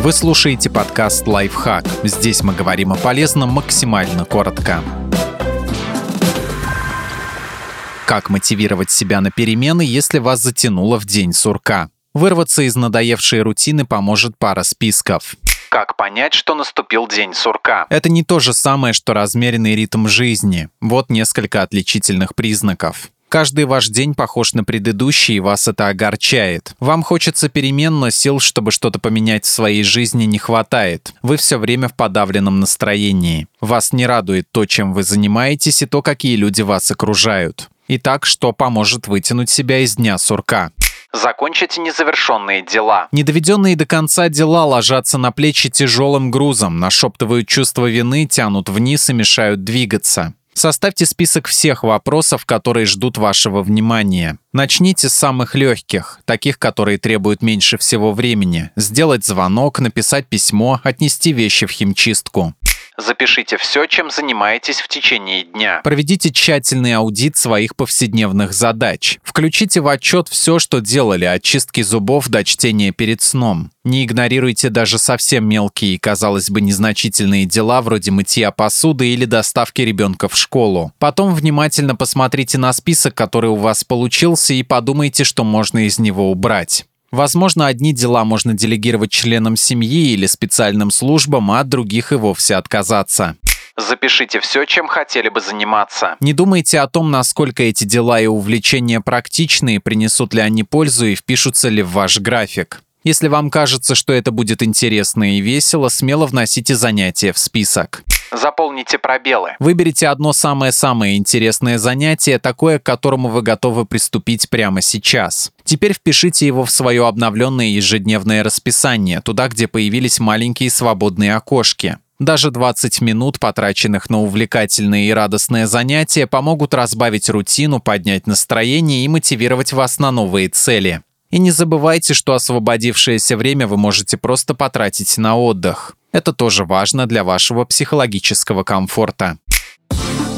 Вы слушаете подкаст «Лайфхак». Здесь мы говорим о полезном максимально коротко. Как мотивировать себя на перемены, если вас затянуло в день сурка? Вырваться из надоевшей рутины поможет пара списков. Как понять, что наступил день сурка? Это не то же самое, что размеренный ритм жизни. Вот несколько отличительных признаков. Каждый ваш день похож на предыдущий, и вас это огорчает. Вам хочется перемен, но сил, чтобы что-то поменять в своей жизни, не хватает. Вы все время в подавленном настроении. Вас не радует то, чем вы занимаетесь, и то, какие люди вас окружают. Итак, что поможет вытянуть себя из дня сурка? Закончите незавершенные дела. Недоведенные до конца дела ложатся на плечи тяжелым грузом, нашептывают чувство вины, тянут вниз и мешают двигаться. Составьте список всех вопросов, которые ждут вашего внимания. Начните с самых легких, таких, которые требуют меньше всего времени. Сделать звонок, написать письмо, отнести вещи в химчистку. Запишите все, чем занимаетесь в течение дня. Проведите тщательный аудит своих повседневных задач. Включите в отчет все, что делали, от чистки зубов до чтения перед сном. Не игнорируйте даже совсем мелкие и, казалось бы, незначительные дела вроде мытья посуды или доставки ребенка в школу. Потом внимательно посмотрите на список, который у вас получился, и подумайте, что можно из него убрать. Возможно, одни дела можно делегировать членам семьи или специальным службам, а от других и вовсе отказаться. Запишите все, чем хотели бы заниматься. Не думайте о том, насколько эти дела и увлечения практичны, принесут ли они пользу и впишутся ли в ваш график. Если вам кажется, что это будет интересно и весело, смело вносите занятия в список. Заполните пробелы. Выберите одно самое-самое интересное занятие, такое, к которому вы готовы приступить прямо сейчас. Теперь впишите его в свое обновленное ежедневное расписание, туда, где появились маленькие свободные окошки. Даже 20 минут, потраченных на увлекательные и радостные занятия, помогут разбавить рутину, поднять настроение и мотивировать вас на новые цели. И не забывайте, что освободившееся время вы можете просто потратить на отдых. Это тоже важно для вашего психологического комфорта.